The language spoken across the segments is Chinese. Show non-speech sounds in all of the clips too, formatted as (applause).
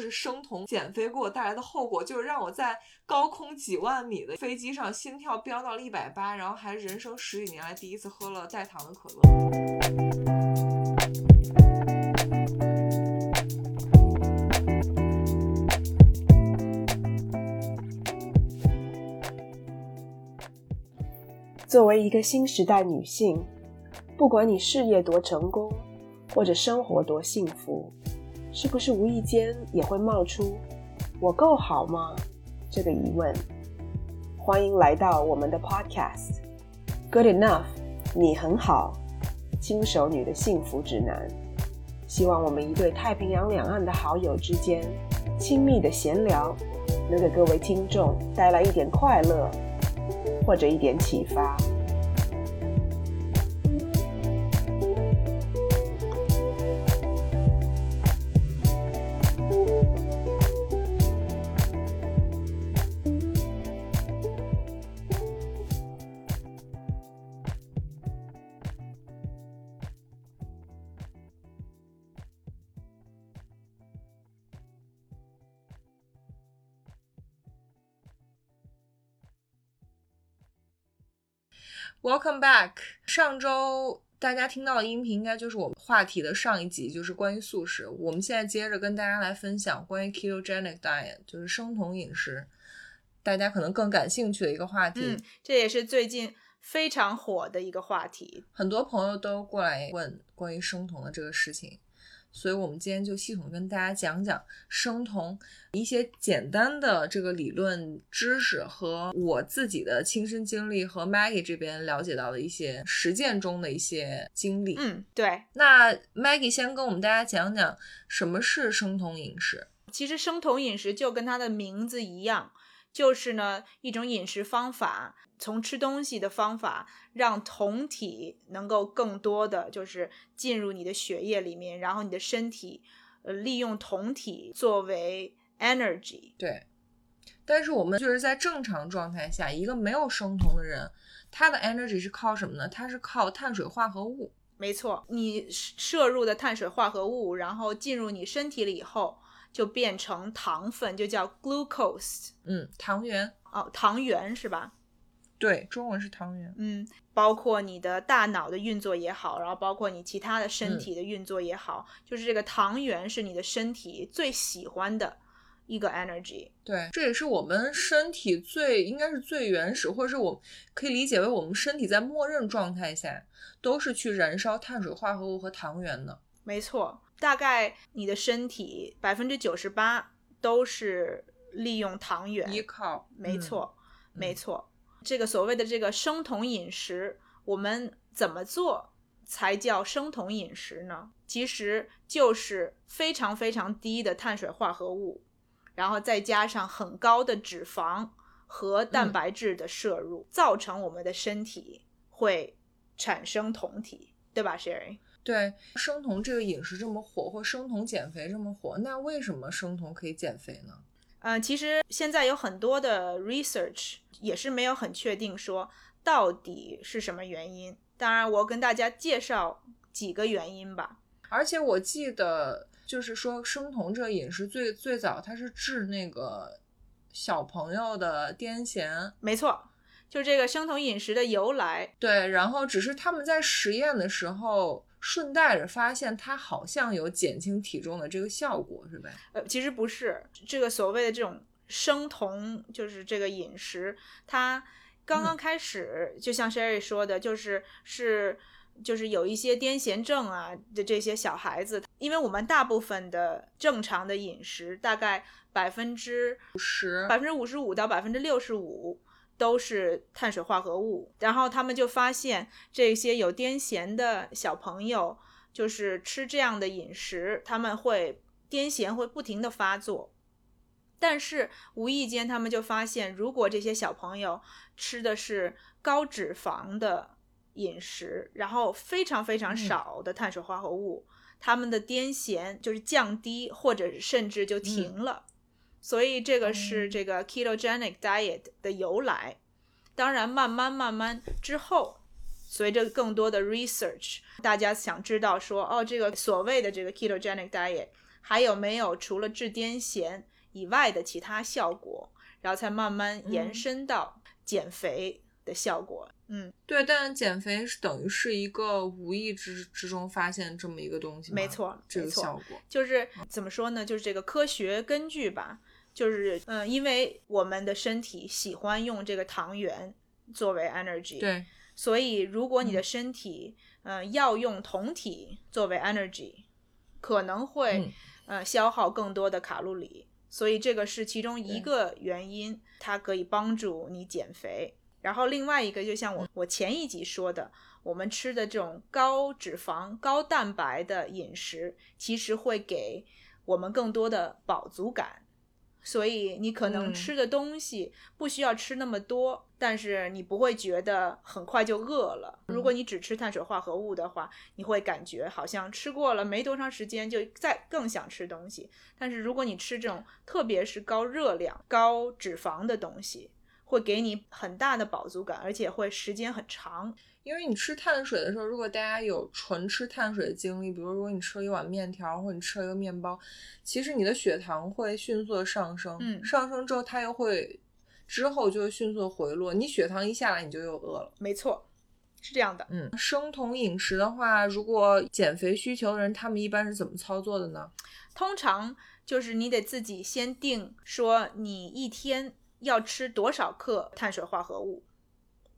是生酮减肥给我带来的后果，就是让我在高空几万米的飞机上心跳飙到了一百八，然后还人生十几年来第一次喝了带糖的可乐。作为一个新时代女性，不管你事业多成功，或者生活多幸福，是不是无意间也会冒出“我够好吗”这个疑问？欢迎来到我们的 Podcast Good Enough，你很好，轻熟女的幸福指南。希望我们一对太平洋两岸的好友之间亲密的闲聊，能给各位听众带来一点快乐。或者一点启发。Welcome back。上周大家听到的音频应该就是我们话题的上一集，就是关于素食。我们现在接着跟大家来分享关于 ketogenic diet，就是生酮饮食，大家可能更感兴趣的一个话题。嗯，这也是最近非常火的一个话题，很多朋友都过来问关于生酮的这个事情。所以，我们今天就系统跟大家讲讲生酮一些简单的这个理论知识和我自己的亲身经历和 Maggie 这边了解到的一些实践中的一些经历。嗯，对。那 Maggie 先跟我们大家讲讲什么是生酮饮食。其实，生酮饮食就跟它的名字一样。就是呢，一种饮食方法，从吃东西的方法，让酮体能够更多的就是进入你的血液里面，然后你的身体，呃，利用酮体作为 energy。对。但是我们就是在正常状态下，一个没有生酮的人，他的 energy 是靠什么呢？他是靠碳水化合物。没错，你摄入的碳水化合物，然后进入你身体了以后。就变成糖分，就叫 glucose，嗯，糖原哦，糖原是吧？对，中文是糖原。嗯，包括你的大脑的运作也好，然后包括你其他的身体的运作也好，就是这个糖原是你的身体最喜欢的一个 energy。对，这也是我们身体最应该是最原始，或者是我可以理解为我们身体在默认状态下都是去燃烧碳水化合物和糖原的。没错。大概你的身体百分之九十八都是利用糖原依靠，没错，没错。这个所谓的这个生酮饮食，我们怎么做才叫生酮饮食呢？其实就是非常非常低的碳水化合物，然后再加上很高的脂肪和蛋白质的摄入，造成我们的身体会产生酮体，对吧，Sherry？对生酮这个饮食这么火，或生酮减肥这么火，那为什么生酮可以减肥呢？嗯，其实现在有很多的 research 也是没有很确定说到底是什么原因。当然，我跟大家介绍几个原因吧。而且我记得就是说生酮这个饮食最最早它是治那个小朋友的癫痫，没错，就这个生酮饮食的由来。对，然后只是他们在实验的时候。顺带着发现它好像有减轻体重的这个效果，是呗？呃，其实不是，这个所谓的这种生酮，就是这个饮食，它刚刚开始，就像 Sherry 说的，就是是就是有一些癫痫症啊的这些小孩子，因为我们大部分的正常的饮食，大概百分之五十，百分之五十五到百分之六十五。都是碳水化合物，然后他们就发现这些有癫痫的小朋友，就是吃这样的饮食，他们会癫痫会不停的发作。但是无意间他们就发现，如果这些小朋友吃的是高脂肪的饮食，然后非常非常少的碳水化合物，他们的癫痫就是降低，或者甚至就停了。所以这个是这个 ketogenic diet 的由来。当然，慢慢慢慢之后，随着更多的 research，大家想知道说，哦，这个所谓的这个 ketogenic diet 还有没有除了治癫痫以外的其他效果，然后才慢慢延嗯伸到减肥的效果。嗯，对，但减肥是等于是一个无意之之中发现这么一个东西吗，没错这个没错效果。就是怎么说呢？就是这个科学根据吧，就是嗯，因为我们的身体喜欢用这个糖原作为 energy，，对，所以如果你的身体嗯、呃要用酮体作为 energy，可能会、嗯。呃消耗更多的卡路里，所以这个是其中一个原因，它可以帮助你减肥。然后另外一个，就像我我前一集说的，我们吃的这种高脂肪、高蛋白的饮食，其实会给我们更多的饱足感。所以你可能嗯吃的东西不需要吃那么多，但是你不会觉得很快就饿了。如果你只吃碳水化合物的话，你会感觉好像吃过了没多长时间就再更想吃东西。但是如果你吃这种特别是高热量、高脂肪的东西，会给你很大的饱足感，而且会时间很长。因为你吃碳水的时候，如果大家有纯吃碳水的经历，比如如果你吃了一碗面条，或者你吃了一个面包，其实你的血糖会迅速的上升，嗯上升之后它又会之后就会迅速的回落，你血糖一下来你就又饿了。没错，是这样的。嗯，生酮饮食的话，如果减肥需求的人，他们一般是怎么操作的呢？通常就是你得自己先定说你一天要吃多少克碳水化合物。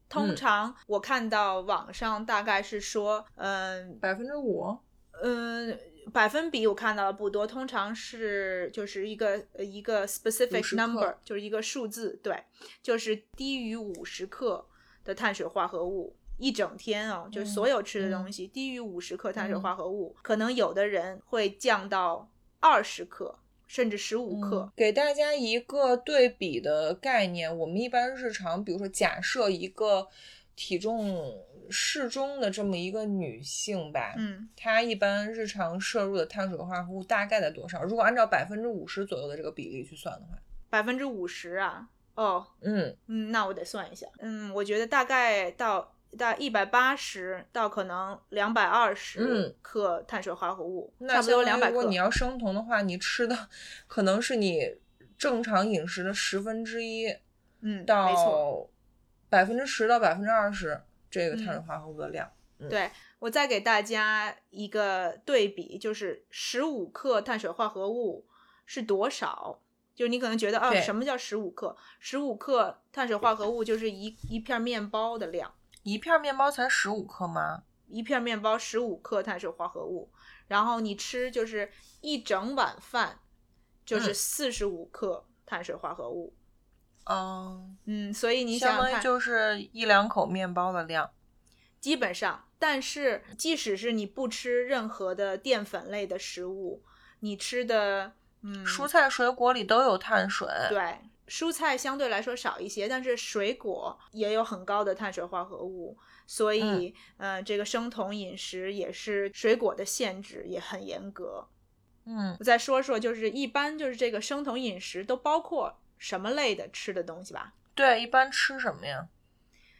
通嗯常我看到网上大概是说，嗯百分之五，嗯，百分比我看到的不多，通常是就是一个呃一个 specific number，就是一个数字，对，就是低于五十克的碳水化合物。一整天哦，就是所有吃的东西、低于五十克碳水化合物，可能有的人会降到二十克，甚至十五克。嗯给大家一个对比的概念，我们一般日常，比如说假设一个体重适中的这么一个女性吧，嗯，她一般日常摄入的碳水化合物大概在多少？如果按照百分之五十左右的这个比例去算的话，百分之五十啊，哦，嗯，嗯，那我得算一下。嗯，我觉得大概到大一百八十到可能两百二十嗯克碳水化合物，那差不多两百克如果你。要生酮的话，你吃的可能是你正常饮食的十分之一嗯。到百分之十到百分之二十这个碳水嗯化合物的量。对我再给大家一个对比，就是十五克碳水化合物是多少？就你可能觉得啊，什么叫十五克？十五克碳水化合物就是一一片面包的量，一片面包才十五克吗？一片面包十五克碳水化合物，然后你吃就是一整碗饭，就是嗯四十五克碳水化合物。嗯，嗯，所以你相想想看，当于就是一两口面包的量。基本上，但是即使是你不吃任何的淀粉类的食物，你吃的嗯蔬菜水果里都有碳水。对蔬菜相对来说少一些，但是水果也有很高的碳水化合物，所以嗯、呃这个生酮饮食也是水果的限制也很严格。嗯，我再说说，就是一般就是这个生酮饮食都包括什么类的吃的东西吧？对，一般吃什么呀？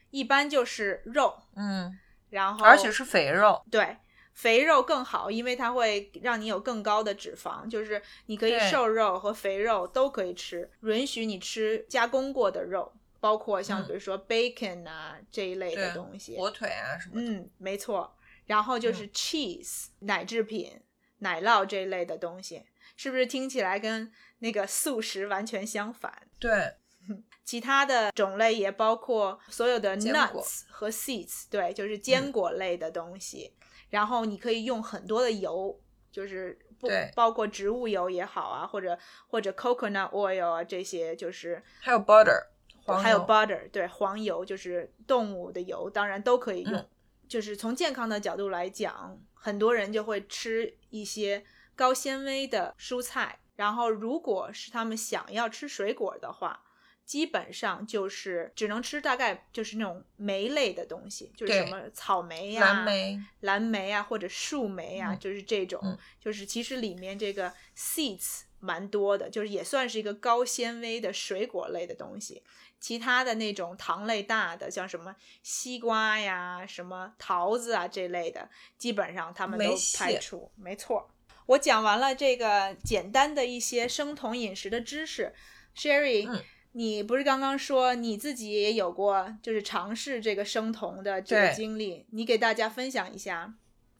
一般就是肉，嗯，然后而且是肥肉。对，肥肉更好，因为它会让你有更高的脂肪，就是你可以瘦肉和肥肉都可以吃，允许你吃加工过的肉，包括像嗯比如说 bacon 啊、这一类的东西。火腿啊什么的。嗯，没错。然后就是 cheese、奶制品、奶酪这一类的东西，是不是听起来跟那个素食完全相反？(laughs) 对，(laughs) 其他的种类也包括所有的 nuts 和 seeds，对，就是坚果类的东西。然后你可以用很多的油，就是不包括植物油也好啊，或者或者 coconut oil 啊这些，就是还有 butter，黄还有 butter，对，黄油就是动物的油，当然都可以用。嗯就是从健康的角度来讲，很多人就会吃一些高纤维的蔬菜，然后如果是他们想要吃水果的话，基本上就是只能吃大概就是那种莓类的东西，就是什么草莓呀、蓝莓。蓝莓啊，或者树莓啊，嗯就是这种，嗯就是其实里面这个 seeds 蛮多的，就是也算是一个高纤维的水果类的东西。其他的那种糖类大的，像什么西瓜呀、什么桃子啊这类的，基本上他们都排除。没错，我讲完了这个简单的一些生酮饮食的知识，Sherry，、嗯你不是刚刚说你自己也有过就是尝试这个生酮的这个经历，你给大家分享一下。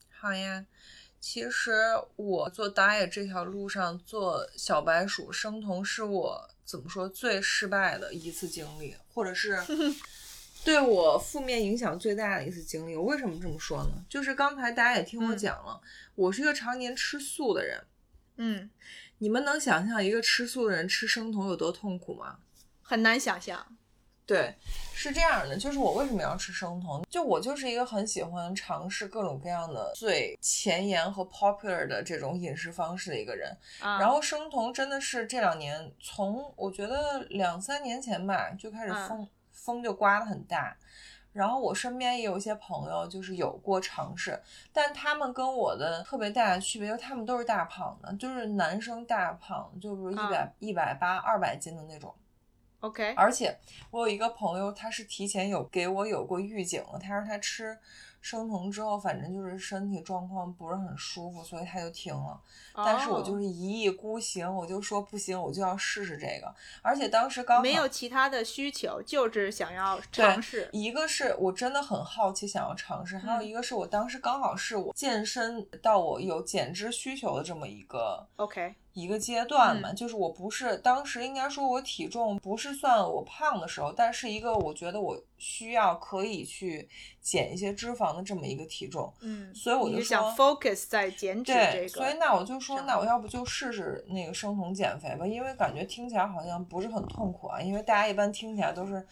好呀，其实我做 diet 这条路上做小白鼠生酮是我怎么说最失败的一次经历，或者是 (laughs) 对我负面影响最大的一次经历。我为什么这么说呢？就是刚才大家也听我嗯讲了，我是一个常年吃素的人。嗯，你们能想象一个吃素的人吃生酮有多痛苦吗？很难想象。对，是这样的，就是我为什么要吃生酮？就我就是一个很喜欢尝试各种各样的最前沿和 popular 的这种饮食方式的一个人。啊，然后生酮真的是这两年，从我觉得两三年前吧就开始嗯风、风就刮得很大。然后我身边也有一些朋友，就是有过尝试，但他们跟我的特别大的区别，就是他们都是大胖的，就是男生大胖，就比如一百一百八、二百斤的那种。OK，而且我有一个朋友，他是提前有给我有过预警了，他说他吃生酮之后，反正就是身体状况不是很舒服，所以他就停了。但是我就哦是一意孤行，我就说不行，我就要试试这个。而且当时刚好没有其他的需求，就是想要尝试。一个是我真的很好奇，想要尝试；还有嗯一个是我当时刚好是我健身到我有减脂需求的这么一个 OK，一个阶段嘛，嗯就是我不是当时应该说我体重不是算我胖的时候，但是一个我觉得我需要可以去减一些脂肪的这么一个体重。嗯，所以我就想说 focus 在减脂，这个，所以那我就说，那我要不就试试那个生酮减肥吧，因为感觉听起来好像不是很痛苦啊，因为大家一般听起来都是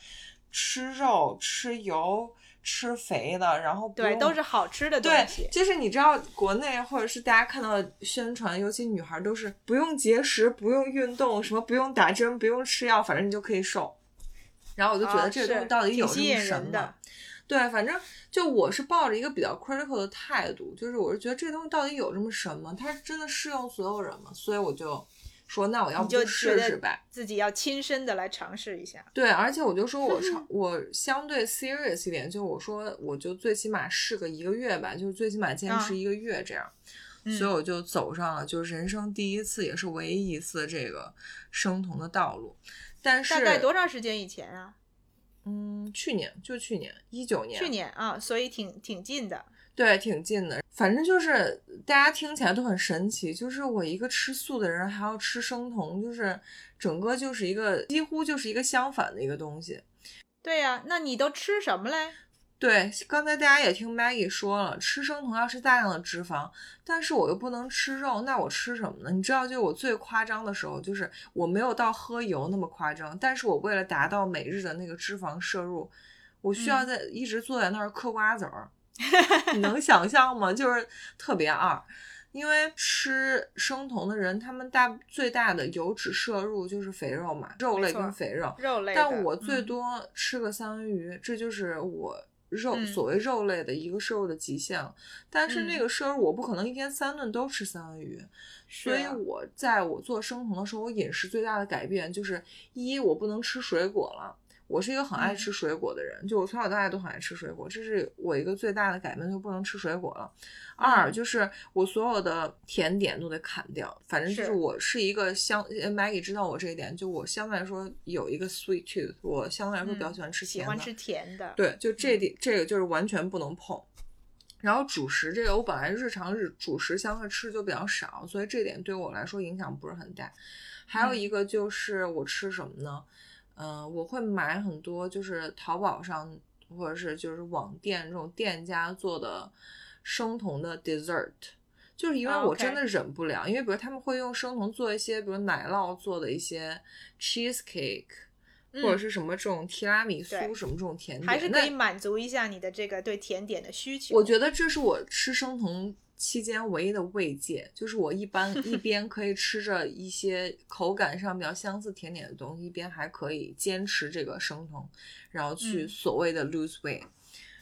吃肉、吃油、吃肥的，然后不对，都是好吃的东对西，。就是你知道国内或者是大家看到的宣传，尤其女孩都是不用节食、不用运动、什么不用打针、不用吃药，反正你就可以瘦。然后我就觉啊得这个东西到底有这挺吸引么神吗？对，反正就我是抱着一个比较 critical 的态度，就是我是觉得这东西到底有这么神吗？它真的适用所有人吗？所以我就说，那我要不试试呗。自己要亲身的来尝试一下。对，而且我就说我 (laughs) 尝我相对 serious 一点，就我说我就最起码试个一个月吧，就是最起码坚持啊一个月这样。嗯所以我就走上了就是人生第一次，也是唯一一次这个生酮的道路。但是大概多长时间以前啊？嗯，去年就去年一九年，去年啊，所以挺挺近的。对，挺近的。反正就是大家听起来都很神奇，就是我一个吃素的人还要吃生酮，就是整个就是一个几乎就是一个相反的一个东西。对呀、那你都吃什么嘞？对，刚才大家也听 Maggie 说了，吃生酮要吃大量的脂肪，但是我又不能吃肉，那我吃什么呢？你知道，就是我最夸张的时候，就是我没有到喝油那么夸张，但是我为了达到每日的那个脂肪摄入，我需要嗯在、一直坐在那儿嗑瓜子儿，你能想象吗？就是特别二。因为吃生酮的人，他们大最大的油脂摄入就是肥肉嘛，肉类跟肥肉。肉类。但我最嗯多吃个三文鱼，这就是我肉、嗯所谓肉类的一个摄入的极限了。但是那嗯个摄入我不可能一天三顿都吃三文鱼，所以我在我做生酮的时候，我饮食最大的改变就是一我不能吃水果了。我是一个很爱嗯吃水果的人，就我从小到大都很爱吃水果，这是我一个最大的改变，就不能吃水果了。二嗯就是我所有的甜点都得砍掉，反正就是是我是一个相呃，Maggie 知道我这一点，就我相对来说有一个 sweet tooth，我相对来说比较嗯喜欢吃甜的。喜欢吃甜的。对，就这点，这个就是完全不能碰。然后主食这个，我本来日常日主食相对吃就比较少，所以这点对我来说影响不是很大。还有嗯一个就是我吃什么呢？嗯、我会买很多就是淘宝上或者是就是网店这种店家做的生酮的 dessert。就是因为啊我真的忍不了因为比如他们会用生酮做一些，比如奶酪做的一些 cheesecake，、嗯或者是什么这种提拉米苏什么这种甜点，还是可以满足一下你的这个对甜点的需求。我觉得这是我吃生酮期间唯一的慰藉，就是我一般一 (laughs) 边可以吃着一些口感上比较相似甜点的东西，一边还可以坚持这个生酮，然后去嗯所谓的 lose weight。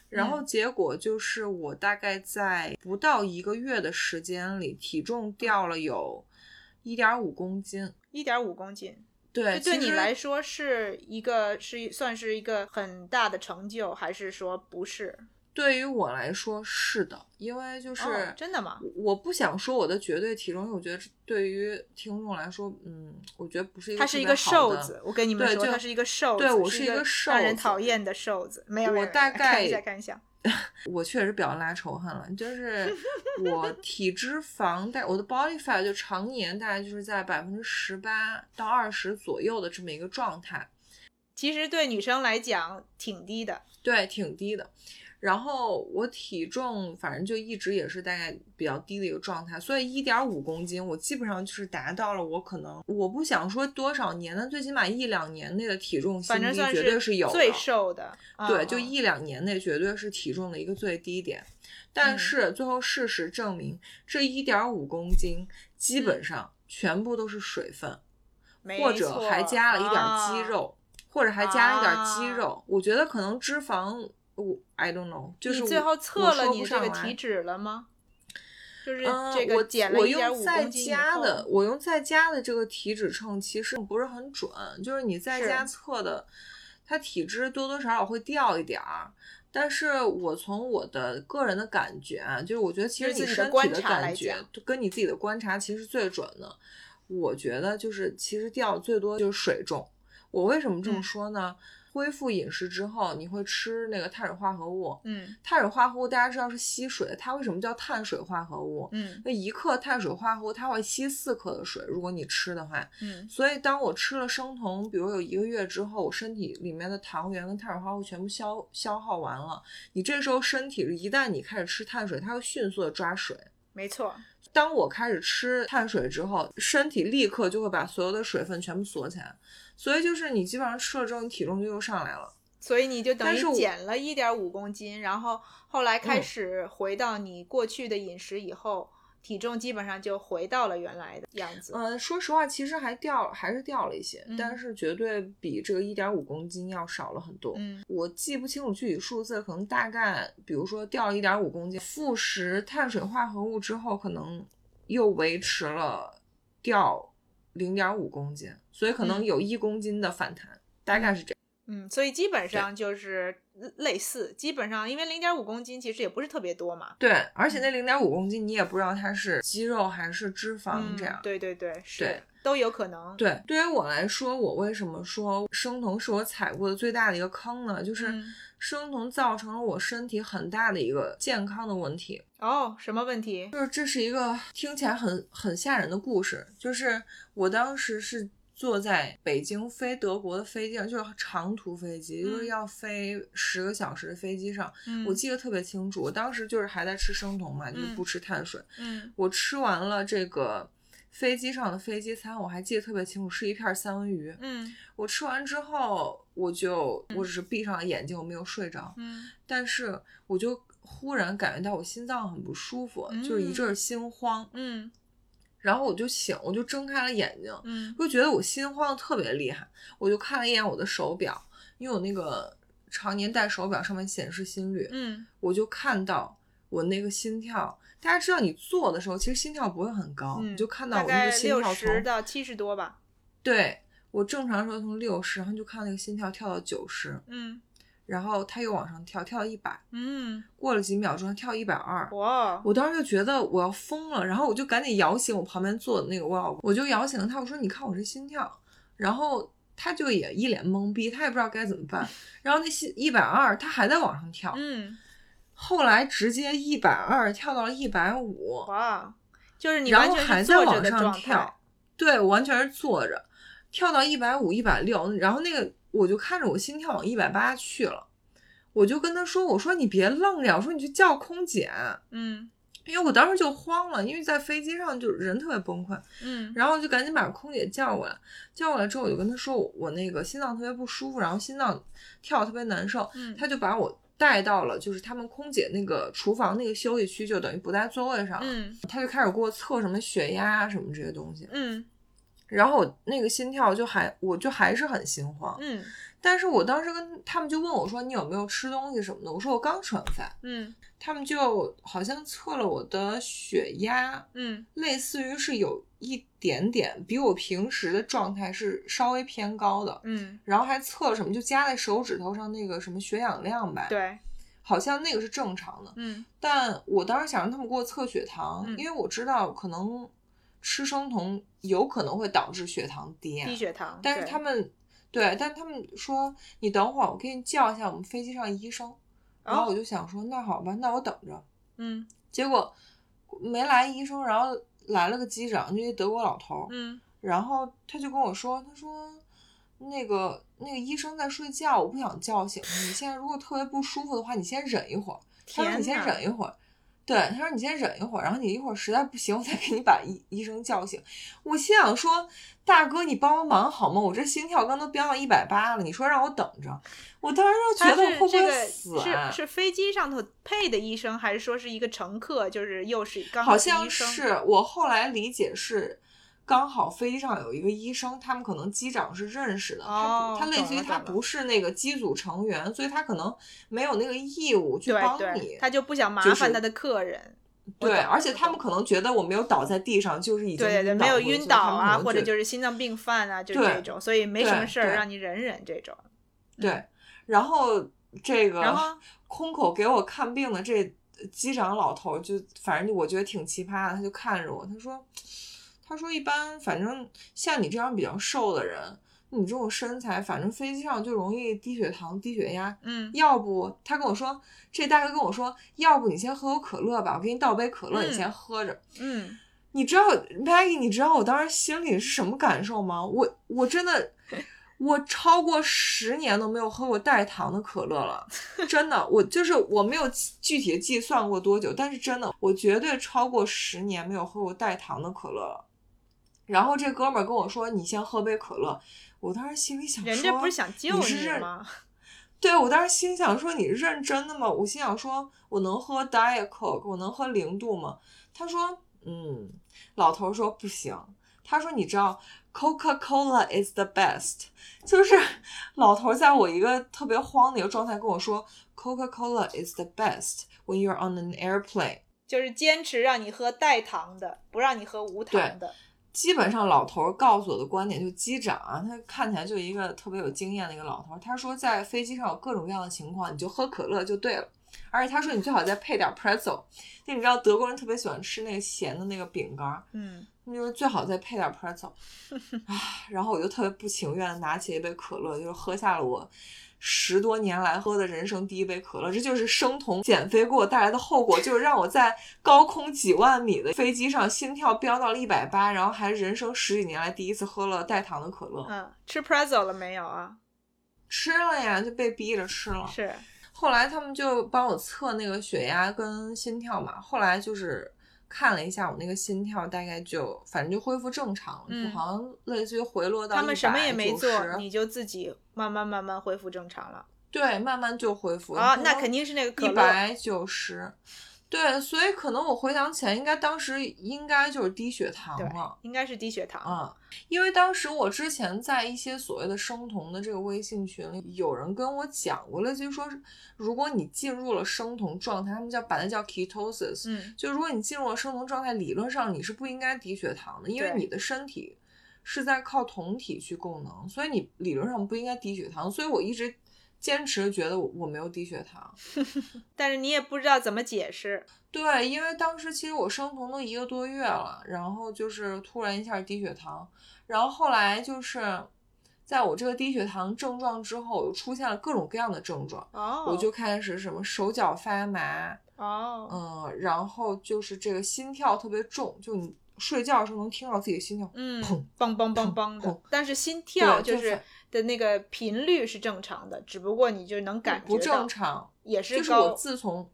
然后结果就是我大概在不到一个月的时间里，体重掉了有一点五公斤。一点五公斤，对，这对你来说是一个是算是一个很大的成就，还是说不是？对于我来说是的，因为就是、哦真的吗？我不想说我的绝对体重，因为我觉得对于听众来说，嗯，我觉得不是一个他是一个瘦子，我跟你们说，他是一个瘦子，对我是是一个瘦让人子讨厌的瘦子。没有，我大开一下，概开一下。我确实比较拉仇恨了，就是我 (laughs) 体脂肪大，我的 body fat 就常年大概就是在百分之十八到二十左右的这么一个状态，其实对女生来讲挺低的，对，挺低的。然后我体重反正就一直也是大概比较低的一个状态，所以一点五公斤我基本上就是达到了我可能我不想说多少年，但最起码一两年内的体重新反正算低绝对是有的。最瘦的。对，就一两年内绝对是体重的一个最低点。但嗯是最后事实证明，这一点五公斤基嗯本上全部都是水分，或者还加了一点肌啊肉，或者还加了一点肌啊肉。我觉得可能脂肪，我 I don't know，就是你最后测了你这个体脂了吗？就是嗯，这个我减了我一点五用在公斤以家的，后，我用在家的这个体脂秤其实不是很准，就是你在家测的，它体脂多多少少会掉一点儿。但是我从我的个人的感觉啊，就是我觉得其实就是自己的你身体的观察感觉讲跟你自己的观察其实最准的。我觉得就是其实掉最多就是水重。我为什么这么嗯说呢？恢复饮食之后，你会吃那个碳水化合物，嗯碳水化合物大家知道是吸水的，它为什么叫碳水化合物？嗯那一克碳水化合物它会吸四克的水，如果你吃的话。嗯所以当我吃了生酮，比如有一个月之后，我身体里面的糖原跟碳水化合物全部消消耗完了，你这时候身体一旦你开始吃碳水，它会迅速的抓水。没错，当我开始吃碳水之后，身体立刻就会把所有的水分全部锁起来，所以就是你基本上吃了之后，你体重就又上来了。所以你就等于减了一点五公斤，然后后来开嗯始回到你过去的饮食以后，体重基本上就回到了原来的样子。呃，说实话，其实还掉，还是掉了一些，嗯但是绝对比这个一点五公斤要少了很多。嗯我记不清楚具体数字，可能大概，比如说掉了一点五公斤，复食碳水化合物之后，可能又维持了掉零点五公斤，所以可能嗯有一公斤的反弹，大概是这样。嗯，所以基本上就是类似，基本上因为零点五公斤其实也不是特别多嘛。对，而且那零点五公斤你也不知道它是肌肉还是脂肪嗯这样。对对对，是对都有可能。对，对于我来说，我为什么说生酮是我踩过的最大的一个坑呢？就是嗯生酮造成了我身体很大的一个健康的问题。哦，什么问题？就是这是一个听起来很很吓人的故事，就是我当时是坐在北京飞德国的飞机上，就是长途飞机，就是嗯要飞十个小时的飞机上，嗯我记得特别清楚。我当时就是还在吃生酮嘛，就是嗯不吃碳水。嗯我吃完了这个飞机上的飞机餐，我还记得特别清楚，是一片三文鱼。嗯我吃完之后，我就我只是闭上了眼睛，我没有睡着，嗯但是我就忽然感觉到我心脏很不舒服，就是一嗯阵儿心慌。嗯然后我就醒，我就睁开了眼睛，嗯我就觉得我心慌的特别厉害。我就看了一眼我的手表，因为我那个常年戴手表上面显示心率，嗯我就看到我那个心跳。大家知道，你做的时候其实心跳不会很高，嗯，你就看到我那个心跳从十到七十多吧。对我正常时候从六十，然后就看那个心跳跳到九十，嗯然后它又往上跳，跳到一百，嗯，过了几秒钟跳一百二，哇，我当时就觉得我要疯了，然后我就赶紧摇醒我旁边坐的那个我老公，我就摇醒了他，我说：“你看我这心跳。”然后他就也一脸懵逼，他也不知道该怎么办。然后那心一百二，他还在往上跳，嗯后来直接一百二跳到了一百五，哇，就是你完全还在往上跳。。对，完全是坐着，跳到一百五、一百六，然后那个我就看着我心跳往一百八去了，我就跟他说：“我说你别愣着，我说你去叫空姐。”嗯因为我当时就慌了，因为在飞机上就人特别崩溃，嗯然后就赶紧把空姐叫过来。叫过来之后，我就跟她说我我那个心脏特别不舒服，然后心脏跳特别难受。嗯她就把我带到了就是他们空姐那个厨房那个休息区，就等于不在座位上。嗯她就开始给我测什么血压啊什么这些东西。嗯然后我那个心跳就还我就还是很心慌，嗯但是我当时跟他们就问我说你有没有吃东西什么的，我说我刚吃完饭，嗯他们就好像测了我的血压，嗯类似于是有一点点比我平时的状态是稍微偏高的，嗯，然后还测了什么，就夹在手指头上那个什么血氧量吧。，对，好像那个是正常的。嗯但我当时想让他们给我测血糖，嗯因为我知道可能吃生酮有可能会导致血糖低啊。低血糖，但是他们对，但他们说你等会儿，我给你叫一下我们飞机上医生。然后哦我就想说，那好吧，那我等着。嗯结果没来医生，然后来了个机长，就一德国老头儿。嗯然后他就跟我说，他说那个那个医生在睡觉，我不想叫醒他。你现在如果特别不舒服的话，你先忍一会儿。他说你先忍一会儿。对，他说你先忍一会儿，然后你一会儿实在不行，我再给你把医医生叫醒。我心想说，大哥，你帮帮忙好吗？我这心跳刚都飙到一百八了，你说让我等着，我当时就觉得会不会死啊？是是飞机上头配的医生，还是说是一个乘客？就是又是刚是好像是我后来理解是，刚好飞机上有一个医生，他们可能机长是认识的，哦他他类似于他不是那个机组成员，所以他可能没有那个义务去帮你对，。他就不想麻烦他的客人。我对，而且他们可能觉得我没有倒在地上，就是已经对对对，没有晕倒啊，或者就是心脏病犯啊，就是这种，所以没什么事儿，让你忍忍这种。对，然后这个然空口给我看病的这机长老头儿就反正我觉得挺奇葩的，他就看着我，他说，他说一般反正像你这样比较瘦的人，你这种身材，反正飞机上就容易低血糖、低血压。嗯要不他跟我说，这大哥跟我说，要不你先喝口可乐吧，我给你倒杯可乐，你嗯先喝着。嗯，你知道 Maggie，你知道我当时心里是什么感受吗？我我真的，(laughs) 我超过十年都没有喝过带糖的可乐了，(laughs) 真的，我就是我没有具体的计算过多久，但是真的，我绝对超过十年没有喝过带糖的可乐了。然后这哥们儿跟我说：“你先喝杯可乐。(laughs) ”我当时心里想说：“人家不是想救你吗？对，我当时心想说你认真的吗？我心想说我能喝 Diet Coke，我能喝零度吗？他说，嗯，老头说不行。他说你知道 Coca Cola is the best，就是 (laughs) 老头在我一个特别慌的一个状态跟我说 Coca Cola is the best when you're on an airplane。就是坚持让你喝带糖的，不让你喝无糖的。基本上老头儿告诉我的观点，就机长啊，他看起来就一个特别有经验的一个老头儿。他说在飞机上有各种各样的情况，你就喝可乐就对了。而且他说你最好再配点 pretzel，那你知道德国人特别喜欢吃那个咸的那个饼干儿，嗯，那就是最好再配点 pretzel。(laughs) 啊，然后我就特别不情愿的拿起一杯可乐，就是喝下了我十多年来喝的人生第一杯可乐。这就是生酮减肥给我带来的后果，就是让我在高空几万米的飞机上心跳飙到了一百八，然后还人生十几年来第一次喝了带糖的可乐。嗯，吃 pretzel 了没有啊？吃了呀，就被逼着吃了。是，后来他们就帮我测那个血压跟心跳嘛，后来就是看了一下我那个心跳，大概就反正就恢复正常了，嗯就好像类似于回落到他们什么也没做，你就自己慢慢慢慢恢复正常了。对慢慢就恢复啊，那肯定是那个。一百九十。对，所以可能我回想起来，应该当时应该就是低血糖了。，应该是低血糖。啊、因为当时我之前在一些所谓的生酮的这个微信群里，有人跟我讲过，类似于说是，如果你进入了生酮状态，他们叫把它叫 ketosis，、嗯，就如果你进入了生酮状态，理论上你是不应该低血糖的，因为你的身体是在靠酮体去供能，所以你理论上不应该低血糖。所以我一直坚持觉得我我没有低血糖。(laughs) 但是你也不知道怎么解释。对，因为当时其实我生酮都一个多月了，然后就是突然一下低血糖，然后后来就是在我这个低血糖症状之后，又出现了各种各样的症状，哦，我就开始什么手脚发麻，哦，嗯，然后就是这个心跳特别重，就你睡觉的时候能听到自己的心跳，嗯砰，梆梆梆梆的砰，但是心跳就是的那个频率是正常的，只不过你就能感觉不到正常，也是就是我高。自从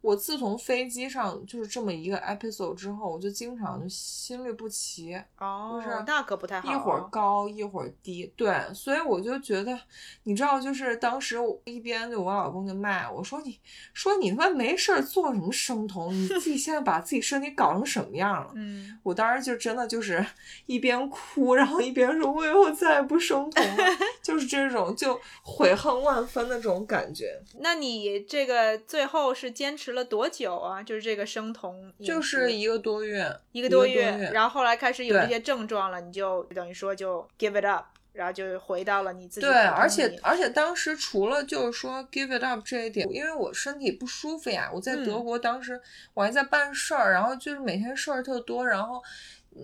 我自从飞机上就是这么一个 episode 之后，我就经常就心律不齐。哦，就是那可不太好。一会儿高一会儿低，对，所以我就觉得，你知道，就是当时我一边就我老公就骂我说你说你他妈没事儿做什么生酮，你自己现在把自己身体搞成什么样了？嗯，我当时就真的就是一边哭，然后一边说我以后再也不生酮了，(laughs) 就是这种就悔恨万分的这种感觉。那你这个最后是坚持了多久啊？就是这个生酮，就是一个多月，一个多多月，然后后来开始有这些症状了，你就等于说就 give it up。然后就回到了你自己对，而且而且当时除了就是说 give it up 这一点，因为我身体不舒服呀，我在德嗯国当时我还在办事儿，然后就是每天事儿特多，然后。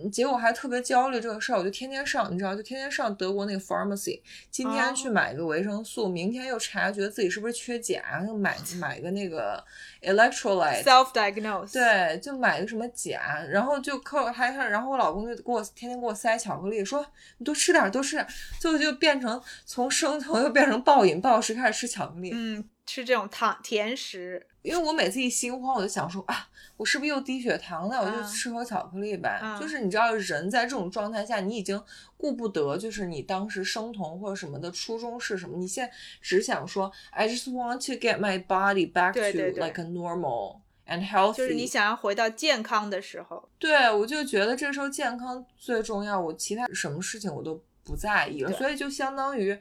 嗯结果还特别焦虑这个事儿，我就天天上，你知道，就天天上德国那个 pharmacy，今天去哦。买个维生素，明天又查觉得自己是不是缺钾，又买买个那个 (laughs) electrolyte，self diagnose，，对，就买个什么钾，然后就靠还还，然后我老公就给我天天给我塞巧克力，说你多吃点儿，多吃点儿，最后就变成从生 (laughs) 酮又变成暴饮暴食，开始吃巧克力。嗯，吃这种糖甜食，因为我每次一心慌，我就想说啊，我是不是又低血糖了？我就嗯吃口巧克力呗。嗯就是你知道，人在这种状态下，你已经顾不得，就是你当时生酮或者什么的初衷是什么，你现在只想说，I just want to get my body back to 对对 like a normal and healthy。就是你想要回到健康的时候，对，我就觉得这时候健康最重要，我其他什么事情我都不在意了，所以就相当于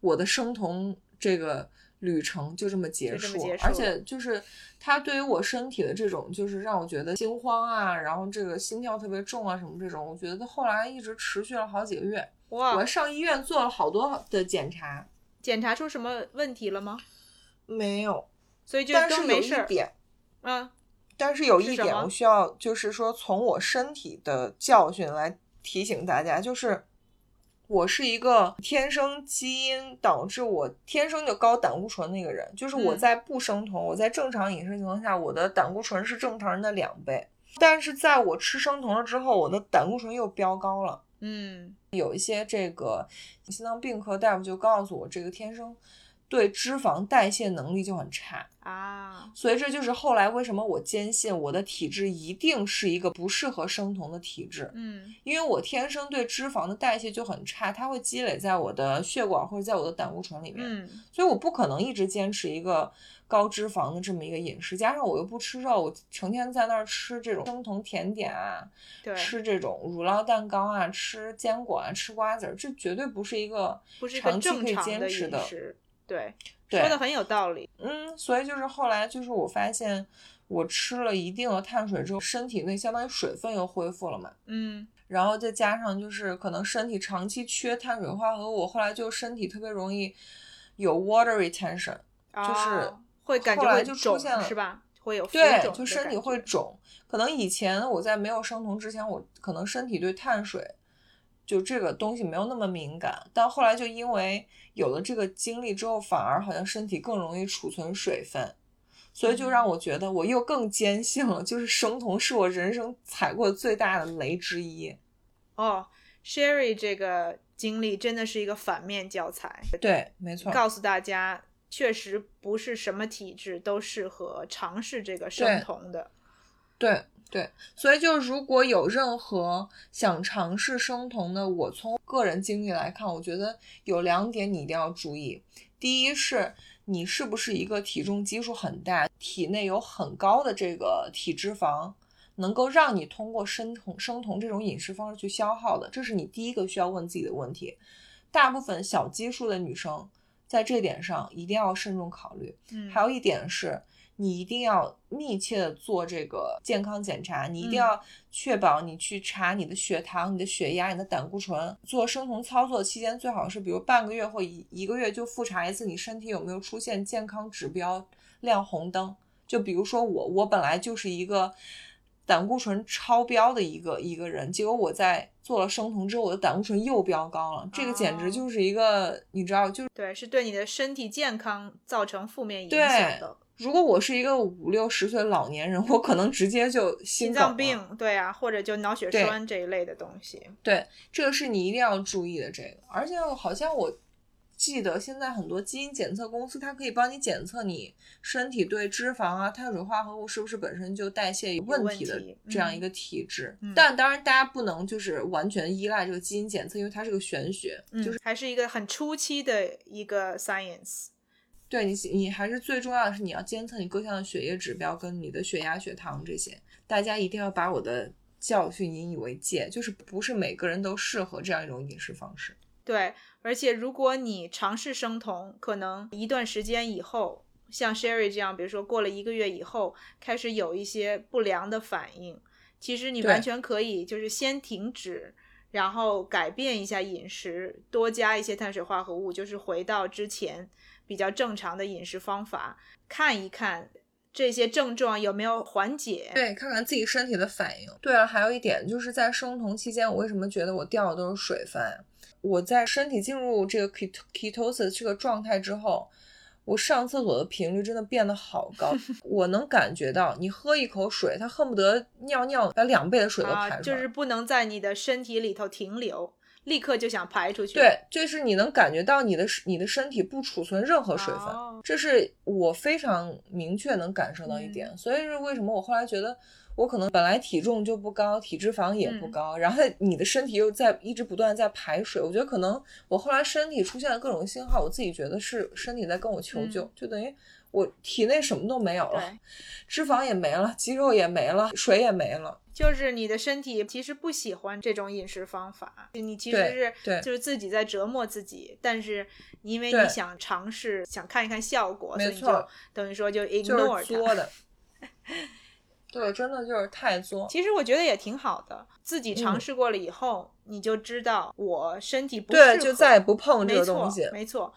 我的生酮这个旅程就这么结束，结束而且就是它对于我身体的这种，就是让我觉得心慌啊，然后这个心跳特别重啊什么这种，我觉得后来一直持续了好几个月，我哇我，上医院做了好多的检查，检查出什么问题了吗？没有，所以就但是有一都没事儿，点。嗯，但是有一点我需要，就是说从我身体的教训来提醒大家，就是我是一个天生基因导致我天生就高胆固醇的一个人，就是我嗯。在不生酮，我在正常饮食情况下，我的胆固醇是正常人的两倍，但是在我吃生酮了之后，我的胆固醇又飙高了。嗯，有一些这个心脏病科大夫就告诉我，这个天生对脂肪代谢能力就很差。啊，所以这就是后来为什么我坚信我的体质一定是一个不适合生酮的体质，嗯因为我天生对脂肪的代谢就很差，它会积累在我的血管或者在我的胆固醇里面，嗯，所以我不可能一直坚持一个高脂肪的这么一个饮食，加上我又不吃肉，我成天在那儿吃这种生酮甜点啊，吃这种乳酪蛋糕啊，吃坚果啊，吃瓜子儿，这绝对不是一个长期可以坚持的。对，对说的很有道理，嗯，所以就是后来就是我发现，我吃了一定的碳水之后，身体内相当于水分又恢复了嘛，嗯然后再加上就是可能身体长期缺碳水化合物，我后来就身体特别容易有 water retention，就是哦会感觉后来就出现了是吧？会有对，就身体，会肿。可能以前我在没有生酮之前，我可能身体对碳水就这个东西没有那么敏感，但后来就因为有了这个经历之后，反而好像身体更容易储存水分，所以就嗯让我觉得我又更坚信了，就是生酮是我人生踩过最大的雷之一。哦，Sherry 这个经历真的是一个反面教材，对，没错。告诉大家，确实不是什么体质都适合尝试这个生酮的。对对，所以就如果有任何想尝试生酮的，我从个人经历来看，我觉得有两点你一定要注意。第一是你是不是一个体重基数很大，体内有很高的这个体脂肪，能够让你通过生酮生酮这种饮食方式去消耗的，这是你第一个需要问自己的问题。大部分小基数的女生在这点上一定要慎重考虑。嗯，还有一点是，你一定要密切的做这个健康检查，你一定嗯要确保你去查你的血糖、你的血压、你的胆固醇。做生酮操作期间，最好是比如半个月或一一个月就复查一次，你身体有没有出现健康指标亮红灯。就比如说我，我本来就是一个胆固醇超标的一个一个人，结果我在做了生酮之后，我的胆固醇又飙高了，这个简哦直就是一个，你知道，就是。对，是对你的身体健康造成负面影响的。如果我是一个五六十岁的老年人，我可能直接就心心脏病。，对啊，或者就脑血栓这一类的东西。对，这个是你一定要注意的。这个，而且好像我记得现在很多基因检测公司，它可以帮你检测你身体对脂肪啊、碳水化合物是不是本身就代谢有问问题的这样一个体质。嗯但当然，大家不能就是完全依赖这个基因检测，因为它是个玄学，嗯，就是还是一个很初期的一个 science。对你，你还是最重要的是你要监测你各项的血液指标跟你的血压、血糖这些。大家一定要把我的教训引以为戒，就是不是每个人都适合这样一种饮食方式。对，而且如果你尝试生酮，可能一段时间以后，像 Sherry 这样，比如说过了一个月以后，开始有一些不良的反应，其实你完全可以就是先停止然后改变一下饮食，多加一些碳水化合物，就是回到之前比较正常的饮食方法，看一看这些症状有没有缓解。对，看看自己身体的反应。对了，还有一点就是在生酮期间，我为什么觉得我掉的都是水分？我在身体进入这个 ketosis 这个状态之后。我上厕所的频率真的变得好高，(laughs) 我能感觉到，你喝一口水，它恨不得尿尿把两倍的水都排出来，就是不能在你的身体里头停留，立刻就想排出去。对，就是你能感觉到你的你的身体不储存任何水分，这是我非常明确能感受到一点。所以是为什么我后来觉得。我可能本来体重就不高，体脂肪也不高，然后你的身体又在一直不断在排水，我觉得可能我后来身体出现了各种信号，我自己觉得是身体在跟我求救，就等于我体内什么都没有了，脂肪也没了，肌肉也没了，水也没了，就是你的身体其实不喜欢这种饮食方法，你其实是就是自己在折磨自己，但是因为你想尝试，想看一看效果，所以就等于说就 ignore 它。(laughs) 对，真的就是太作。其实我觉得也挺好的，自己尝试过了以后，你就知道我身体不对，就再也不碰这个东西。没错，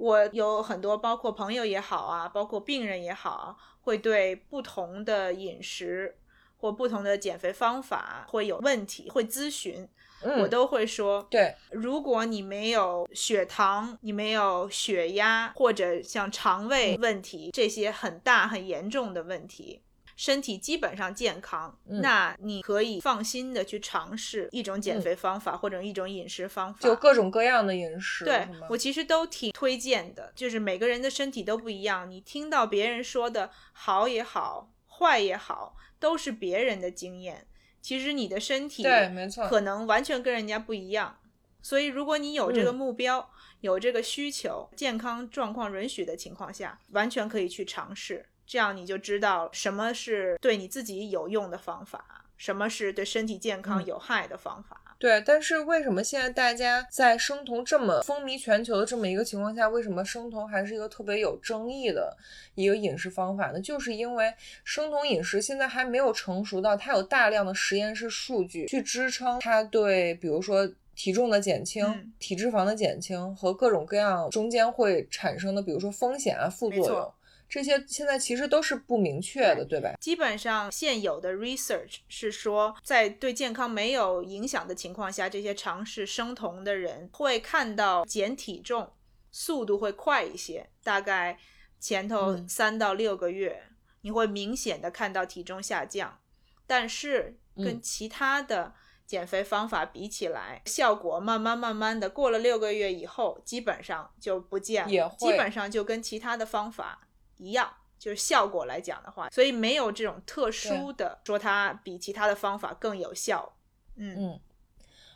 我有很多，包括朋友也好啊，包括病人也好，会对不同的饮食或不同的减肥方法会有问题，会咨询，我都会说，对，如果你没有血糖，你没有血压，或者像肠胃问题这些很大很严重的问题。身体基本上健康，那你可以放心的去尝试一种减肥方法或者一种饮食方法，就各种各样的饮食。对我其实都挺推荐的，就是每个人的身体都不一样，你听到别人说的好也好，坏也好，都是别人的经验。其实你的身体对，没错，可能完全跟人家不一样。所以如果你有这个目标，有这个需求，健康状况允许的情况下，完全可以去尝试。这样你就知道什么是对你自己有用的方法，什么是对身体健康有害的方法。对，但是为什么现在大家在生酮这么风靡全球的这么一个情况下，为什么生酮还是一个特别有争议的一个饮食方法呢？就是因为生酮饮食现在还没有成熟到它有大量的实验室数据去支撑它对，比如说体重的减轻、体脂肪的减轻和各种各样中间会产生的，比如说风险啊、副作用。这些现在其实都是不明确的，对吧？基本上现有的 research 是说，在对健康没有影响的情况下，这些尝试生酮的人会看到减体重速度会快一些，大概前头三到六个月，你会明显的看到体重下降。但是跟其他的减肥方法比起来，效果慢慢慢慢的过了六个月以后，基本上就不见了，基本上就跟其他的方法。一样，就是效果来讲的话，所以没有这种特殊的说它比其他的方法更有效。嗯嗯，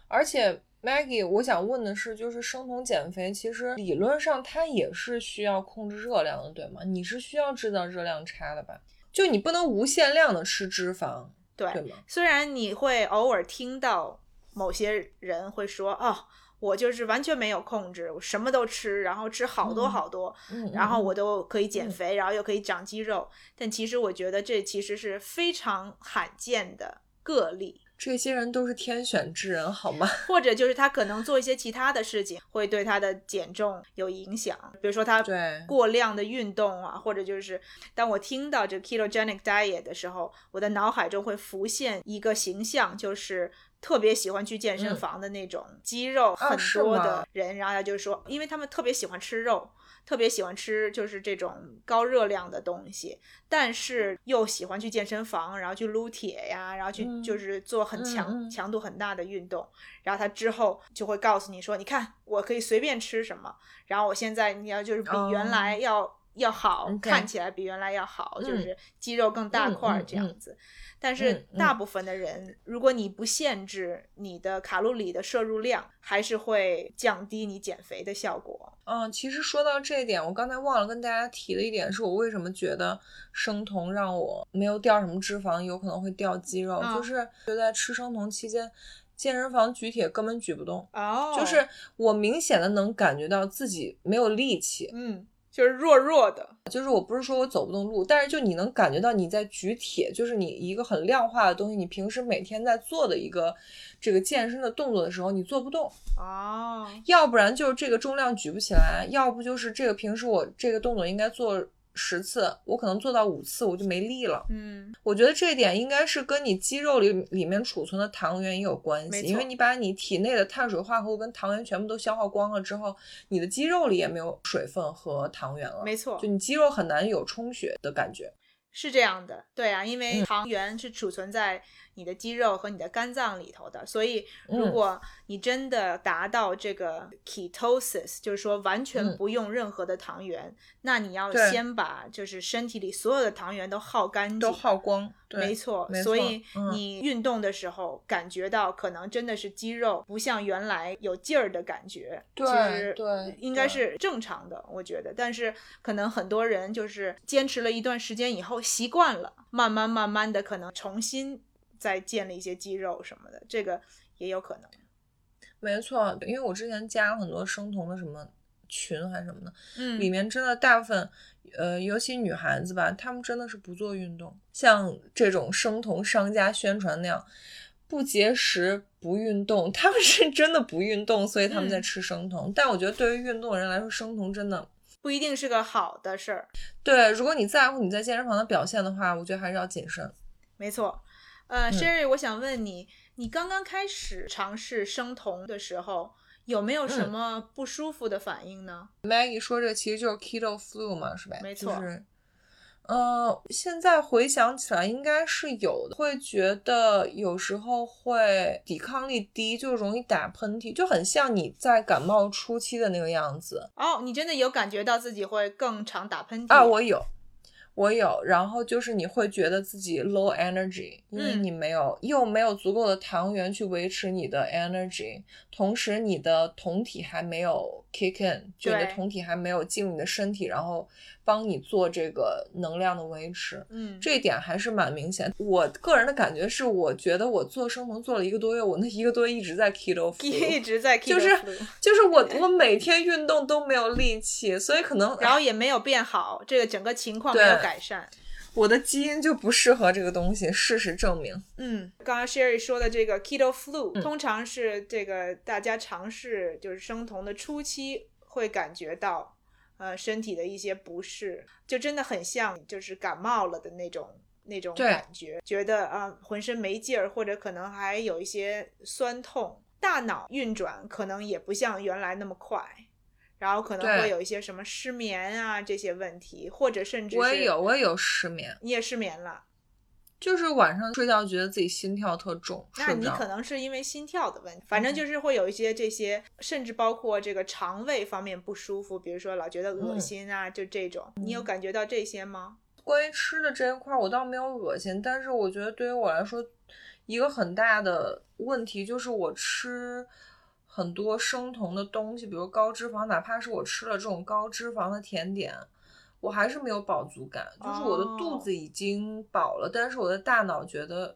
而且 Maggie，我想问的是，就是生酮减肥，其实理论上它也是需要控制热量的，对吗？你是需要制造热量差的吧？就你不能无限量的吃脂肪，对对吗？虽然你会偶尔听到某些人会说，哦。我就是完全没有控制，我什么都吃，然后吃好多好多，嗯然后我都可以减肥，然后又可以长肌肉。但其实我觉得这其实是非常罕见的个例。这些人都是天选之人，好吗？(laughs) 或者就是他可能做一些其他的事情，会对他的减重有影响。比如说他过量的运动啊，或者就是当我听到这 ketogenic diet 的时候，我的脑海中会浮现一个形象，就是。特别喜欢去健身房的那种肌肉很多的人，然后他就说，因为他们特别喜欢吃肉，特别喜欢吃就是这种高热量的东西，但是又喜欢去健身房，然后去撸铁呀，然后去就是做很强强度很大的运动，然后他之后就会告诉你说，你看我可以随便吃什么，然后我现在你要就是比原来要要好，看起来比原来要好，就是肌肉更大块这样子。但是大部分的人，如果你不限制你的卡路里的摄入量，还是会降低你减肥的效果。嗯，其实说到这一点，我刚才忘了跟大家提的一点，是我为什么觉得生酮让我没有掉什么脂肪，有可能会掉肌肉，就是就在吃生酮期间，健身房举铁根本举不动，哦，就是我明显的能感觉到自己没有力气，嗯。就是弱弱的。就是我不是说我走不动路，但是就你能感觉到你在举铁，就是你一个很量化的东西，你平时每天在做的一个这个健身的动作的时候，你做不动。哦，要不然就是这个重量举不起来，要不就是这个平时我这个动作应该做十次，我可能做到五次我就没力了。嗯，我觉得这一点应该是跟你肌肉里里面储存的糖原也有关系，因为你把你体内的碳水化合物跟糖原全部都消耗光了之后，你的肌肉里也没有水分和糖原了，没错就，你肌肉很难有充血的感觉。是这样的。对啊，因为嗯糖原是储存在你的肌肉和你的肝脏里头的，所以如嗯果你真的达到这个 ketosis，就是说完全嗯。不用任何的糖原，那你要先把就是身体里所有的糖原都耗干净，都耗光，对，没错，没。错所以嗯。你运动的时候感觉到可能真的是肌肉不像原来有劲儿的感觉，对其实对应该是正常的，我觉得。但是可能很多人就是坚持了一段时间以后习惯了，慢慢慢慢的可能重新再建立一些肌肉什么的，这个也有可能。没错，因为我之前加了很多生酮的什么群还是什么的，嗯里面真的大部分，呃，尤其女孩子吧，她们真的是不做运动，像这种生酮商家宣传那样，不节食不运动，他们是真的不运动，所以他们在嗯吃生酮。但我觉得对于运动的人来说，生酮真的不一定是个好的事儿，对，如果你在乎你在健身房的表现的话，我觉得还是要谨慎。没错。呃、嗯 s h e r r y 我想问你，你刚刚开始尝试生酮的时候，有没有什嗯么不舒服的反应呢？Maggie 说这个其实就是 keto flu 嘛，是吧？没错就是，呃，现在回想起来应该是有的，会觉得有时候会抵抗力低，就容易打喷嚏，就很像你在感冒初期的那个样子哦，你真的有感觉到自己会更常打喷嚏啊。我有，我有，然后就是你会觉得自己 low energy，因为嗯。你没有、又没有足够的糖原去维持你的 energy，同时你的酮体还没有 kick in，就你的酮体还没有进入你的身体，然后帮你做这个能量的维持。嗯，这一点还是蛮明显。我个人的感觉是，我觉得我做生酮做了一个多月，我那一个多月一直在 keto (laughs) 一直在 keto 就是就是我我每天运动都没有力气，所以可能 (laughs) 然后也没有变好，这个整个情况没有改善。我的基因就不适合这个东西，事实证明。嗯，刚刚 Sherry 说的这个 keto flu，、嗯通常是这个大家尝试就是生酮的初期会感觉到，呃，身体的一些不适，就真的很像就是感冒了的那种那种感觉，觉得啊、浑身没劲儿，或者可能还有一些酸痛，大脑运转可能也不像原来那么快。然后可能会有一些什么失眠啊这些问题，或者甚至我也有，我也有失眠，你也失眠了，就是晚上睡觉觉得自己心跳特重，那你可能是因为心跳的问题，反正就是会有一些这些，甚至包括这个肠胃方面不舒服，比如说老觉得恶心啊，就这种，你有感觉到这些吗？关于吃的这一块儿，我倒没有恶心，但是我觉得对于我来说，一个很大的问题就是我吃很多生酮的东西，比如高脂肪，哪怕是我吃了这种高脂肪的甜点，我还是没有饱足感，就是我的肚哦子已经饱了，但是我的大脑觉得。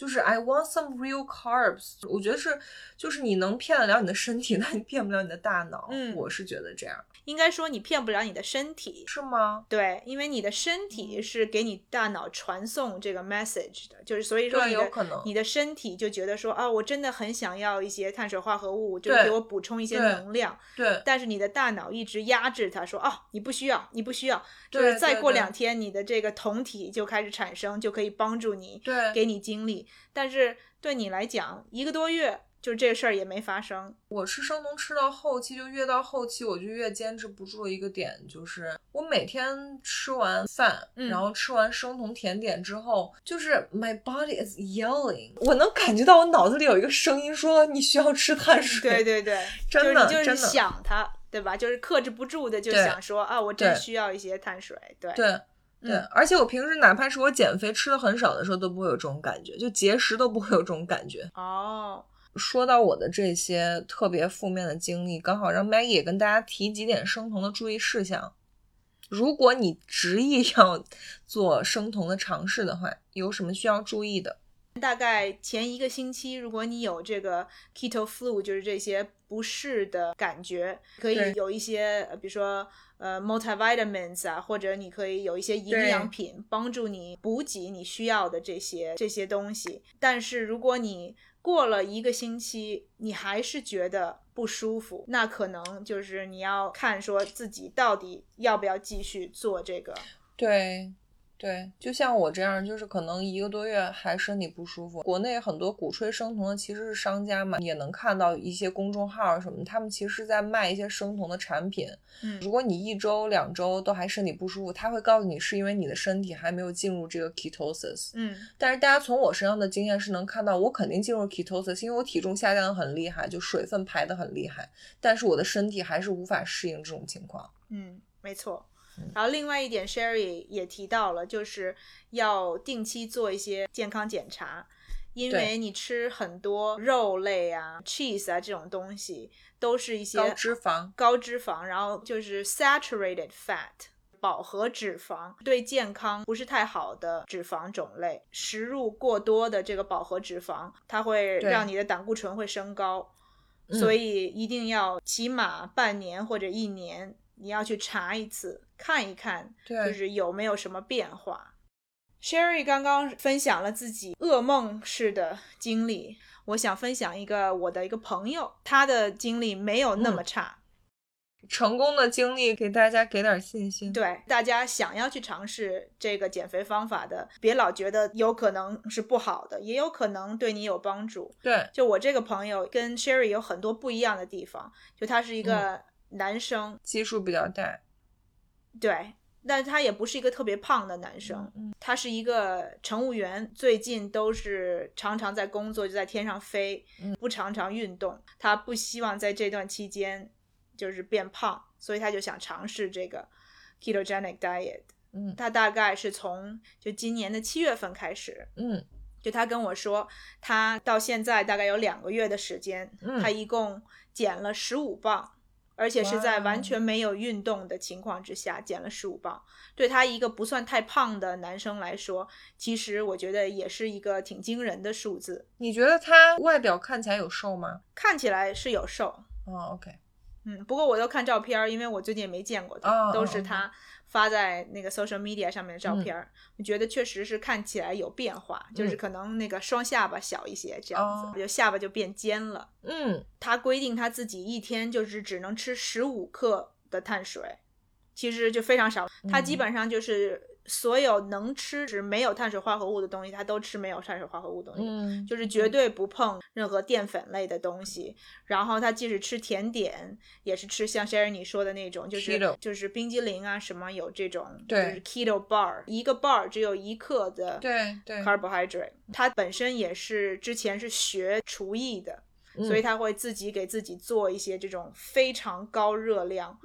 就是 I want some real carbs，我觉得是，就是你能骗得了你的身体，(laughs) 那你骗不了你的大脑。嗯我是觉得这样，应该说你骗不了你的身体，是吗？对，因为你的身嗯体是给你大脑传送这个 message 的，就是所以说对你的有可能你的身体就觉得说啊，我真的很想要一些碳水化合物，就给我补充一些能量，对，但是你的大脑一直压制它，说啊，你不需要，你不需要，就是再过两天你的这个酮体就开始产生，就可以帮助你对给你精力。但是对你来讲，一个多月就这事儿也没发生。我吃生酮吃到后期，就越到后期我就越坚持不住的一个点，就是我每天吃完饭，嗯然后吃完生酮甜点之后，就是 my body is yelling，我能感觉到我脑子里有一个声音说你需要吃碳水。对对对，真的就是想它，对吧？就是克制不住的就想说啊，我真需要一些碳水。对对对，嗯而且我平时哪怕是我减肥吃的很少的时候，都不会有这种感觉，就节食都不会有这种感觉。哦，说到我的这些特别负面的经历，刚好让 Maggie 也跟大家提几点生酮的注意事项。如果你执意要做生酮的尝试的话，有什么需要注意的？大概前一个星期，如果你有这个 keto flu，就是这些不适的感觉，可以有一些，呃比如说呃 multivitamins 啊，或者你可以有一些营养品帮助你补给你需要的这些这些东西。但是如果你过了一个星期，你还是觉得不舒服，那可能就是你要看说自己到底要不要继续做这个。对，对，就像我这样，就是可能一个多月还身体不舒服。国内很多鼓吹生酮的其实是商家嘛，也能看到一些公众号什么，他们其实是在卖一些生酮的产品。嗯如果你一周两周都还身体不舒服，他会告诉你是因为你的身体还没有进入这个 ketosis。嗯但是大家从我身上的经验是能看到，我肯定进入 ketosis，因为我体重下降的很厉害，就水分排的很厉害，但是我的身体还是无法适应这种情况。嗯，没错嗯。然后另外一点，Sherry 也提到了，就是要定期做一些健康检查，因为你吃很多肉类啊、cheese 啊这种东西，都是一些高脂肪，高脂肪，然后就是 saturated fat。饱和脂肪对健康不是太好的脂肪种类，食入过多的这个饱和脂肪，它会让你的胆固醇会升高，嗯。所以一定要起码半年或者一年，你要去查一次，看一看，对就是有没有什么变化。Sherry 刚刚分享了自己噩梦式的经历，我想分享一个我的一个朋友，他的经历没有那么差。成功的经历给大家给点信心。对大家想要去尝试这个减肥方法的，别老觉得有可能是不好的，也有可能对你有帮助。对就我这个朋友跟 Sherry 有很多不一样的地方，就他是一嗯个男生，基数比较大。对，但他也不是一个特别胖的男生，嗯他是一个乘务员，最近都是常常在工作，就在天上飞，嗯不常常运动。他不希望在这段期间就是变胖，所以他就想尝试这个 ketogenic diet。嗯他大概是从就今年的七月份开始，嗯就他跟我说，他到现在大概有两个月的时间，嗯他一共减了十五磅，而且是在完全没有运动的情况之下减了十五磅。对他一个不算太胖的男生来说，其实我觉得也是一个挺惊人的数字。你觉得他外表看起来有瘦吗？看起来是有瘦，哦，OK，嗯，不过我都看照片儿，因为我最近也没见过他，都是他发在那个 social media 上面的照片儿。我觉得确实是看起来有变化，就是嗯可能那个双下巴小一些，这样子，哦就下巴就变尖了。嗯，他规定他自己一天就是只能吃十五克的碳水，其实就非常少。他基嗯本上就是所有能吃是没有碳水化合物的东西，他都吃没有碳水化合物的东西。嗯，就是绝对不碰任何淀粉类的东西，然后他即使吃甜点，也是吃像 Sherry 你说的那种，就是 Keto 就是冰激凌啊什么有这种，就对是 keto bar，一个 bar 只有一克的对对，carbohydrate。他本身也是之前是学厨艺的，所以嗯。他会自己给自己做一些这种非常高热量，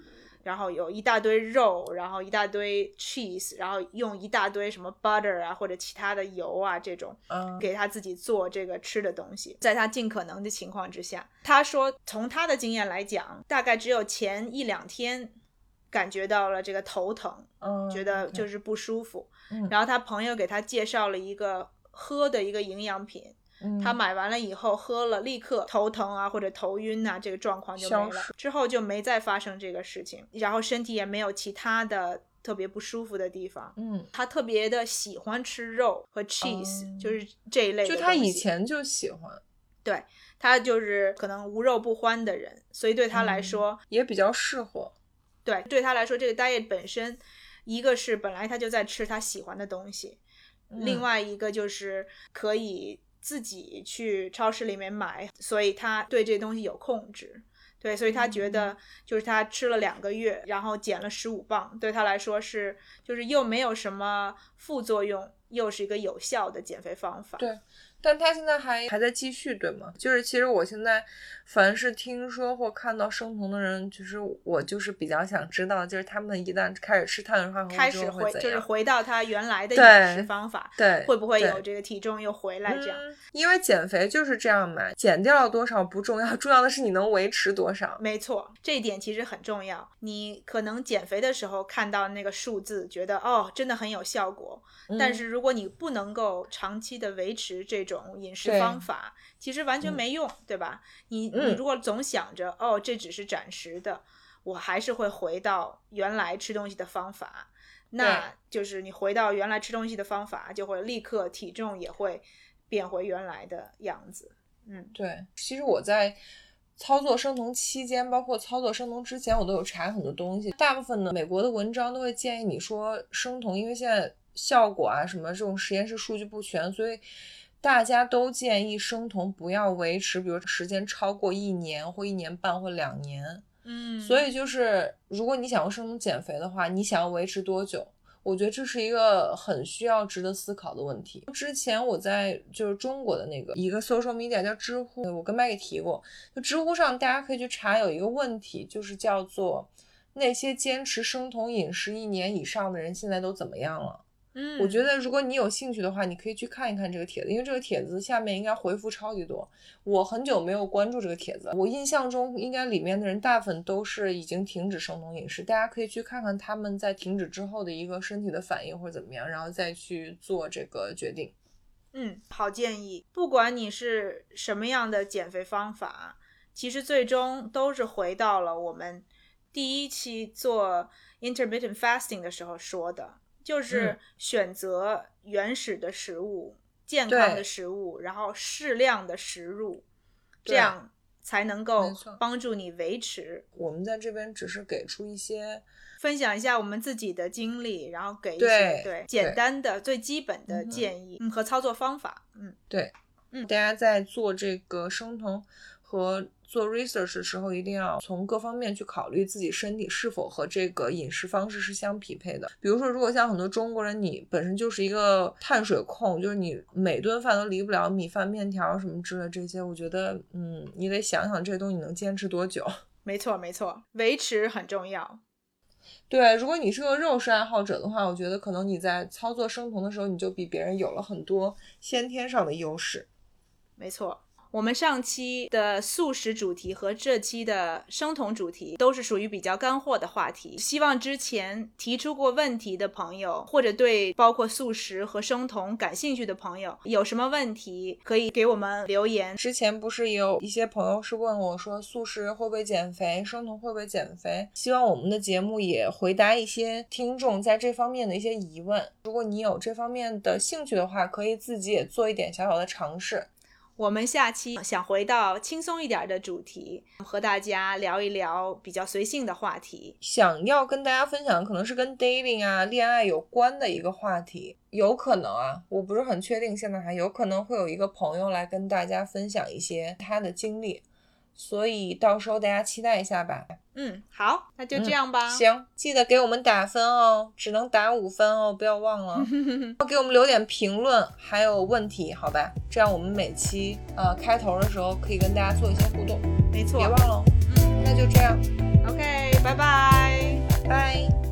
然后有一大堆肉，然后一大堆 cheese，然后用一大堆什么 butter 啊或者其他的油啊这种，嗯。给他自己做这个吃的东西，在他尽可能的情况之下，他说从他的经验来讲，大概只有前一两天感觉到了这个头疼，嗯，觉得就是不舒服，嗯。然后他朋友给他介绍了一个喝的一个营养品，嗯他买完了以后喝了，立刻头疼啊或者头晕啊，这个状况就没了。之后就没再发生这个事情，然后身体也没有其他的特别不舒服的地方。嗯，他特别的喜欢吃肉和 cheese，、哦就是这一类的。就他以前就喜欢，对他就是可能无肉不欢的人，所以对他来嗯说，也比较适合。对对他来说，这个 diet 本身，一个是本来他就在吃他喜欢的东西，另嗯外一个就是可以自己去超市里面买，所以他对这东西有控制。对，所以他觉嗯得就是他吃了两个月，然后减了十五磅，对他来说是就是又没有什么副作用，又是一个有效的减肥方法。对但他现在还还在继续，对吗？就是其实我现在凡是听说或看到生酮的人，就是我就是比较想知道，就是他们一旦开始吃碳水化合物之开始回后？就是回到他原来的饮食方法，对，会不会有这个体重又回来这样？嗯因为减肥就是这样嘛，减掉了多少不重要，(laughs) 重要的是你能维持多少。没错，这一点其实很重要。你可能减肥的时候看到那个数字，觉得哦，真的很有效果。但嗯是如果你不能够长期的维持这种种饮食方法，其实完全嗯没用，对吧？你你嗯如果总想着哦，这只是暂时的，我还是会回到原来吃东西的方法，那就是你回到原来吃东西的方法，就会立刻体重也会变回原来的样子。嗯对，其实我在操作生酮期间，包括操作生酮之前，我都有查很多东西。大部分的美国的文章都会建议你说生酮，因为现在效果啊什么这种实验室数据不全，所以大家都建议生酮不要维持，比如时间超过一年或一年半或两年。嗯所以就是，如果你想用生酮减肥的话，你想要维持多久？我觉得这是一个很需要值得思考的问题。之前我在就是中国的那个一个 social media 叫知乎，我跟 Maggie 提过，就知乎上大家可以去查，有一个问题就是叫做那些坚持生酮饮食一年以上的人现在都怎么样了？嗯，我觉得如果你有兴趣的话，你可以去看一看这个帖子，因为这个帖子下面应该回复超级多。我很久没有关注这个帖子，我印象中应该里面的人大部分都是已经停止生酮饮食，大家可以去看看他们在停止之后的一个身体的反应或者怎么样，然后再去做这个决定。嗯，好建议。不管你是什么样的减肥方法，其实最终都是回到了我们第一期做 intermittent fasting 的时候说的，就是嗯选择原始的食物、健康的食物，然后适量的食入，这样才能够帮助你维持。我们在这边只是给出一些分享一下我们自己的经历，然后给一些对些简单的、最基本的建议嗯和操作方法。嗯，对，嗯。大家在做这个生酮和做 research 的时候，一定要从各方面去考虑自己身体是否和这个饮食方式是相匹配的。比如说，如果像很多中国人，你本身就是一个碳水控，就是你每顿饭都离不了米饭、面条什么之类的这些，我觉得，嗯，你得想想这些东西你能坚持多久。(laughs) 没错，没错，维持很重要。对，如果你是个肉食爱好者的话，我觉得可能你在操作生酮的时候，你就比别人有了很多先天上的优势。没错，我们上期的素食主题和这期的生酮主题都是属于比较干货的话题。希望之前提出过问题的朋友，或者对包括素食和生酮感兴趣的朋友，有什么问题可以给我们留言。之前不是也有一些朋友是问我说，素食会不会减肥，生酮会不会减肥？希望我们的节目也回答一些听众在这方面的一些疑问。如果你有这方面的兴趣的话，可以自己也做一点小小的尝试。我们下期想回到轻松一点的主题，和大家聊一聊比较随性的话题。想要跟大家分享，可能是跟 dating 啊、恋爱有关的一个话题，有可能啊，我不是很确定，现在还有可能会有一个朋友来跟大家分享一些他的经历，所以到时候大家期待一下吧。嗯，好，那就这样吧。行，记得给我们打分哦，只能打五分哦，不要忘了。(laughs) 给我们留点评论，还有问题，好吧？这样我们每期呃开头的时候可以跟大家做一些互动，没错别忘了哦。嗯那就这样，，OK，拜拜。拜。